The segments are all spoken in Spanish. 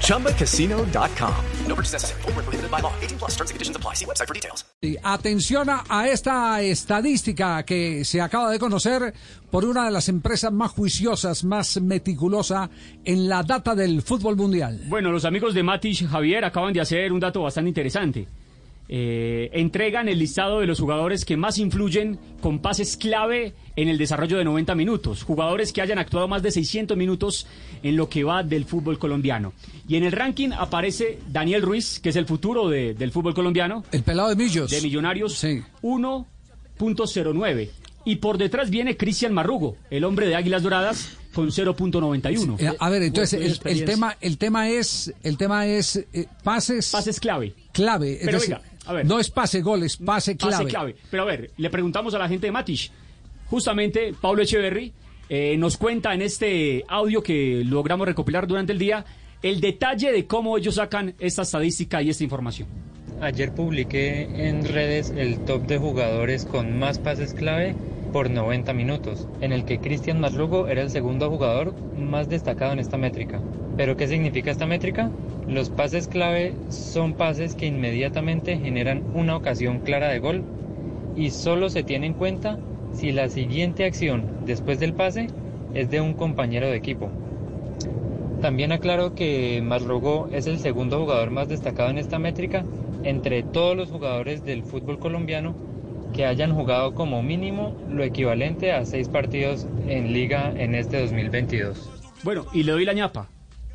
ChumbaCasino.com. No purchase necessary. Full prohibited by law. 18 plus terms and conditions apply. See website for details. Y Atención a, a esta estadística que se acaba de conocer por una de las empresas más juiciosas, más meticulosa en la data del fútbol mundial. Bueno, los amigos de Matish Javier acaban de hacer un dato bastante interesante. Eh, entregan el listado de los jugadores que más influyen con pases clave en el desarrollo de 90 minutos. Jugadores que hayan actuado más de 600 minutos en lo que va del fútbol colombiano. Y en el ranking aparece Daniel Ruiz, que es el futuro de- del fútbol colombiano, El pelado de Millos. de Millonarios, Sí. 1.09. Y por detrás viene Cristian Marrugo, el hombre de Águilas Doradas, con 0.91. Eh, a ver, entonces el, tema, el tema es, el tema es eh, pases, Pases clave. clave. Pero venga, a ver. no es pase gol, es pase clave. Pase clave. Pero a ver, le preguntamos a la gente de Matish. Justamente, Pablo Echeverry eh, nos cuenta en este audio que logramos recopilar durante el día el detalle de cómo ellos sacan esta estadística y esta información. Ayer publiqué en redes el top de jugadores con más pases clave por 90 minutos, en el que Cristian Marlugo era el segundo jugador más destacado en esta métrica. ¿Pero qué significa esta métrica? Los pases clave son pases que inmediatamente generan una ocasión clara de gol y solo se tiene en cuenta si la siguiente acción después del pase es de un compañero de equipo. También aclaro que Marrogo es el segundo jugador más destacado en esta métrica entre todos los jugadores del fútbol colombiano que hayan jugado como mínimo lo equivalente a seis partidos en liga en este 2022. Bueno, y le doy la ñapa,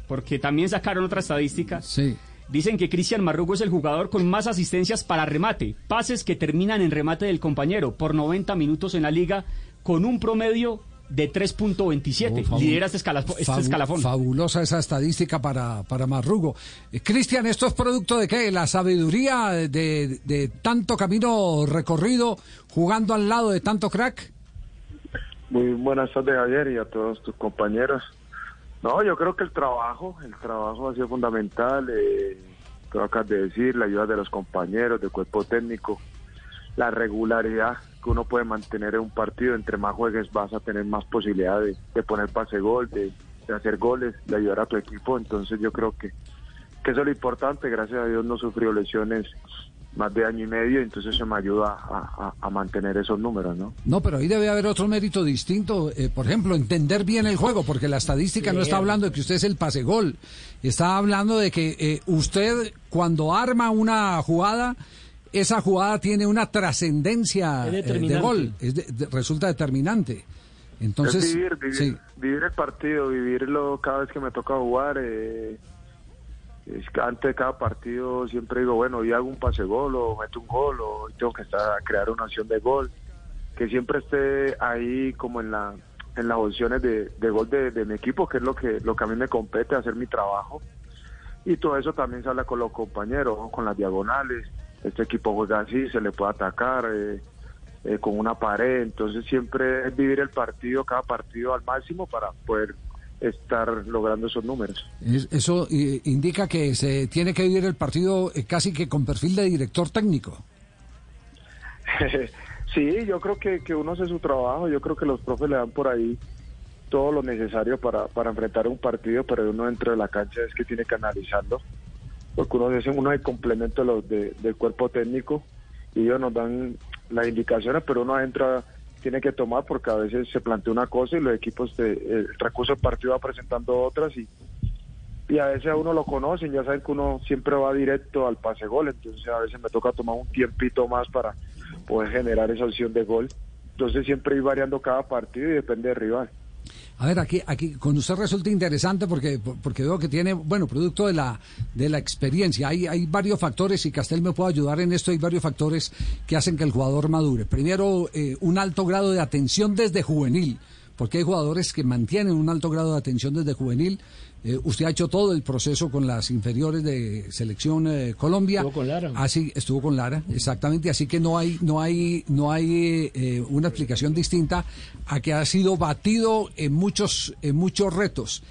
porque también sacaron otra estadística. Sí. Dicen que Cristian Marrugo es el jugador con más asistencias para remate, pases que terminan en remate del compañero por 90 minutos en la liga, con un promedio de 3.27. Oh, Lidera este, escala- este fabu- escalafón. Fabulosa esa estadística para, para Marrugo. Eh, Cristian, ¿esto es producto de qué? ¿La sabiduría de, de tanto camino recorrido jugando al lado de tanto crack? Muy buenas tardes, Javier, y a todos tus compañeros. No, yo creo que el trabajo, el trabajo ha sido fundamental. Eh, lo acabas de decir, la ayuda de los compañeros, del cuerpo técnico, la regularidad que uno puede mantener en un partido. Entre más juegues vas a tener más posibilidad de, de poner pase gol, de, de hacer goles, de ayudar a tu equipo. Entonces yo creo que, que eso es lo importante. Gracias a Dios no sufrió lesiones más de año y medio, entonces eso me ayuda a, a- a mantener esos números, ¿no? No, pero ahí debe haber otro mérito distinto. Eh, por ejemplo, entender bien el juego, porque la estadística no está hablando de que usted es el pase gol. Está hablando de que eh, usted, cuando arma una jugada, esa jugada tiene una trascendencia eh, de gol. Es de- de- resulta determinante. Entonces, es vivir, vivir, sí. vivir el partido, vivirlo cada vez que me toca jugar. eh, antes de cada partido siempre digo, bueno, hoy hago un pase gol o meto un gol o hoy tengo que estar a crear una acción de gol. Que siempre esté ahí como en la en las opciones de, gol de, mi equipo, que es lo que lo que a mí me compete, hacer mi trabajo. Y todo eso también se habla con los compañeros, con las diagonales. Este equipo juega así, se le puede atacar. eh, eh, con una pared, entonces siempre es vivir el partido, cada partido al máximo para poder estar logrando esos números. Es- eso eh, indica que se tiene que vivir el partido eh, casi que con perfil de director técnico. sí, yo creo que, que uno hace su trabajo, yo creo que los profes le dan por ahí todo lo necesario para, para enfrentar un partido, pero uno dentro de la cancha es que tiene que analizarlo, porque uno es uno de complemento de los de- del cuerpo técnico y ellos nos dan las indicaciones, pero uno adentro tiene que tomar porque a veces se plantea una cosa y los equipos, de, el recurso del partido va presentando otras y, y a veces a uno lo conocen, ya saben que uno siempre va directo al pase gol, entonces a veces me toca tomar un tiempito más para poder generar esa opción de gol. Entonces siempre ir variando cada partido y depende del rival. A ver, aquí, aquí con usted resulta interesante porque, porque veo que tiene, bueno, producto de la, de la experiencia. Hay, hay varios factores y Castel me puede ayudar en esto. Hay varios factores que hacen que el jugador madure. Primero, eh, un alto grado de atención desde juvenil, porque hay jugadores que mantienen un alto grado de atención desde juvenil. Eh, usted ha hecho todo el proceso con las inferiores de selección eh, Colombia. Estuvo con Lara. Así estuvo con Lara, exactamente. Así que no hay, no hay, no hay eh, una explicación distinta a que ha sido batido en muchos, en muchos retos.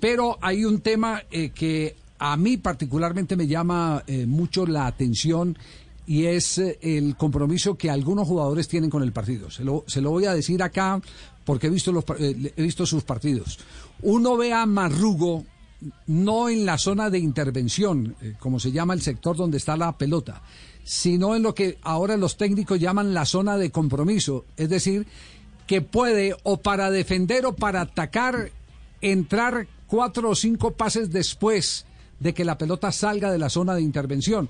Pero hay un tema que a mí particularmente me llama mucho la atención y es el compromiso que algunos jugadores tienen con el partido. Se lo, se lo voy a decir acá porque he visto, los, eh, he visto sus partidos. Uno ve a Marrugo no en la zona de intervención, eh, como se llama el sector donde está la pelota, sino en lo que ahora los técnicos llaman la zona de compromiso, es decir, que puede o para defender o para atacar entrar cuatro o cinco pases después de que la pelota salga de la zona de intervención.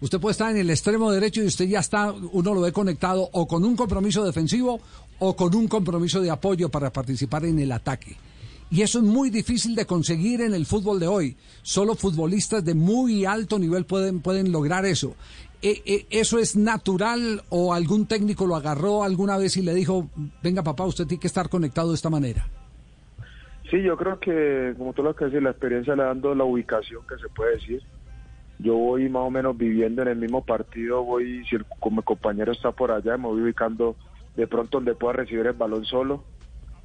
Usted puede estar en el extremo derecho y usted ya está, uno lo ve conectado o con un compromiso defensivo o con un compromiso de apoyo para participar en el ataque. Y eso es muy difícil de conseguir en el fútbol de hoy. Solo futbolistas de muy alto nivel pueden, pueden lograr eso. E- e- ¿Eso es natural o algún técnico lo agarró alguna vez y le dijo, venga papá, usted tiene que estar conectado de esta manera? Sí, yo creo que, como tú lo que decís, la experiencia le dando la ubicación que se puede decir. Yo voy más o menos viviendo en el mismo partido, voy, si el, mi compañero está por allá, me voy ubicando de pronto donde pueda recibir el balón solo.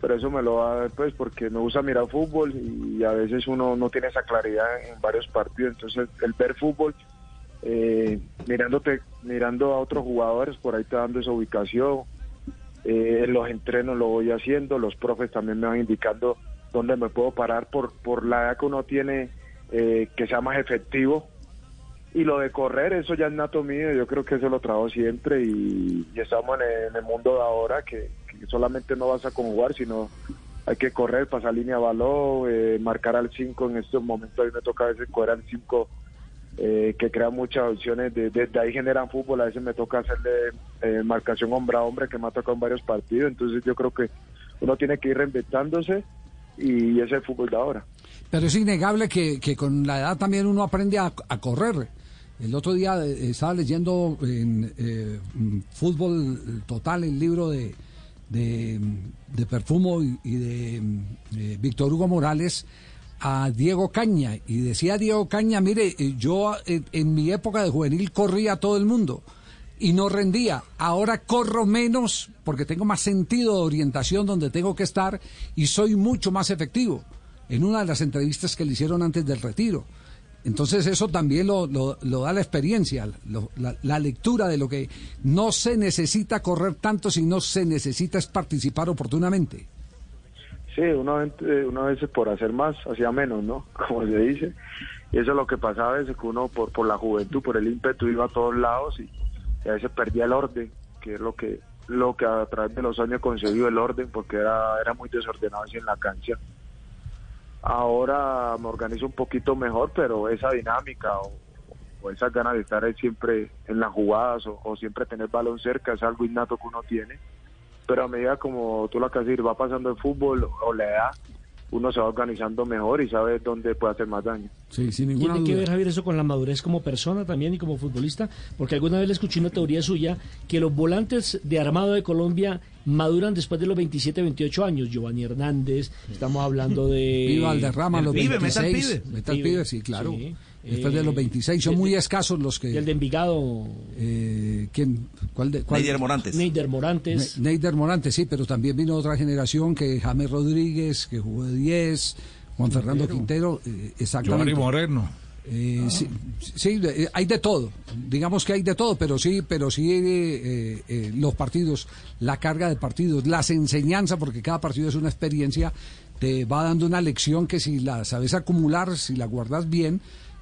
Pero eso me lo va pues, porque me gusta mirar fútbol y a veces uno no tiene esa claridad en varios partidos. Entonces, el ver fútbol, eh, mirándote, mirando a otros jugadores, por ahí te dando esa ubicación. Eh, en los entrenos lo voy haciendo, los profes también me van indicando dónde me puedo parar por, por la edad que uno tiene, eh, que sea más efectivo. Y lo de correr, eso ya es nato mío, yo creo que eso lo trabajo siempre y, estamos en el, mundo de ahora que, solamente no vas a conjugar, sino hay que correr, pasar línea de balón, eh, marcar al 5 en estos momentos, a mí me toca a veces correr al 5 eh, que crea muchas opciones, de, de- de ahí generan fútbol, a veces me toca hacerle eh, marcación hombre a hombre que me ha tocado en varios partidos, entonces yo creo que uno tiene que ir reinventándose y ese es el fútbol de ahora. Pero es innegable que, que con la edad también uno aprende a, a correr. El otro día eh, estaba leyendo en eh, mm, Fútbol Total el libro de, de, mm, de Perfumo y, de mm, eh, Víctor Hugo Morales a Diego Caña. Y decía Diego Caña, mire, eh, yo eh, en mi época de juvenil corría a todo el mundo y no rendía. Ahora corro menos porque tengo más sentido de orientación donde tengo que estar y soy mucho más efectivo. En una de las entrevistas que le hicieron antes del retiro. Entonces eso también lo, lo- lo da la experiencia, la, lectura de lo que no se necesita correr tanto, sino se necesita es participar oportunamente. Sí, una una vez por hacer más, hacía menos, ¿no? Como se dice. Y eso es lo que pasaba a veces, que uno por, por la juventud, por el ímpetu, iba a todos lados y, a veces perdía el orden, que es lo que lo que a través de los años conseguido el orden, porque era, era muy desordenado así en la cancha. Ahora me organizo un poquito mejor, pero esa dinámica o, o esas ganas de estar ahí siempre en las jugadas o, siempre tener balón cerca es algo innato que uno tiene. Pero a medida como tú lo acabas de va pasando el fútbol o la edad, uno se va organizando mejor y sabe dónde puede hacer más daño. Sí, sin ninguna Tiene que ver, Javier, eso con la madurez como persona también y como futbolista, porque alguna vez le escuché una teoría suya que los volantes de armado de Colombia maduran después de los 27, 28 años. Giovanni Hernández, estamos hablando de... Viva Valderrama, los pibe, meta al 26. pibe. Meta al Pibe, pibe, sí, claro. sí. Después de Eh, los 26, son de- muy escasos los que... El de Envigado, eh, ¿quién? ¿Cuál de, cuál? Neider Morantes. Neider Morantes. Ne- Neider Morante, sí, pero también vino otra generación que James Rodríguez, que jugó de 10, Juan Fernando Quintero, eh, exactamente. Moreno. Eh, sí, sí, eh, hay de todo. Digamos que hay de todo, pero sí, pero sí eh, eh, los partidos, la carga de partidos, las enseñanzas, porque cada partido es una experiencia, te va dando una lección que si la sabes acumular, si la guardas bien,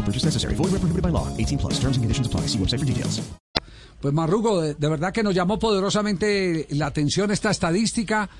No purchase necessary. Void where prohibited by law. 18 plus. Terms and conditions apply. See website for details. Pues Marrugo, de, de verdad que nos llamó poderosamente la atención esta estadística.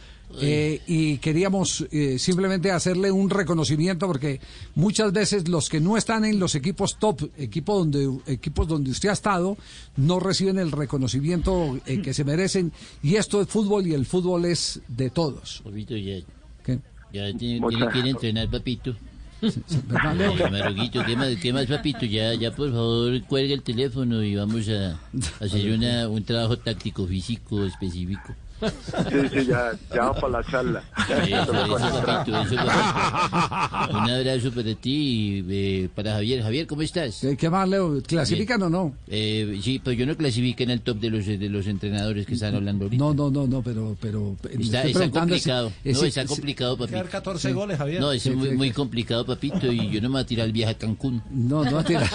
eh, y queríamos eh, simplemente hacerle un reconocimiento porque muchas veces los que no están en los equipos top, equipo donde, equipos donde usted ha estado, no reciben el reconocimiento eh, que se merecen. Y esto es fútbol y el fútbol es de todos. Ya, ¿Qué? ya tiene, tiene que ir a entrenar, papito. ¿Verdad, Leo? Ay, Maruguito, ¿qué más, qué más, papito? Ya, ya, por favor, cuelga el teléfono y vamos a, a hacer una, un trabajo táctico físico específico. Sí, sí, ya, ya va para la charla. Eso. Un abrazo para ti y eh, para Javier. Javier, ¿cómo estás? ¿Qué, más, Leo? ¿Clasifican o no? Eh, sí, pero yo no clasifiqué en el top de los, de los entrenadores que están hablando ahorita. No, no, no, no, pero... pero le Está, está si- complicado. eh, no, está si- complicado, papito. Quedar 14 goles, Javier. No, es Sí, muy, sí, muy sí. complicado, papito, y yo no me voy a tirar el viaje a Cancún. No, no tira.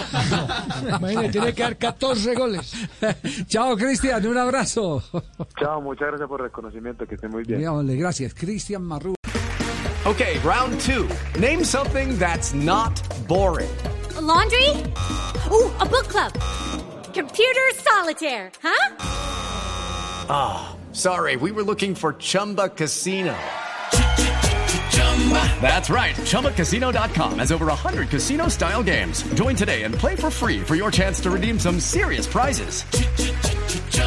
Imagínate, tiene que dar 14 goles. Chao, Cristian, un abrazo. Chao, muchas gracias por el reconocimiento, que esté muy bien. Digámosle, gracias. Cristian Marrú. Okay, round two. Name something that's not boring. A laundry? Ooh, a book club. Computer solitaire, huh? Ah, sorry, we were looking for Chumba Casino. That's right. ChumbaCasino.com has over 100 casino style games. Join today and play for free for your chance to redeem some serious prizes.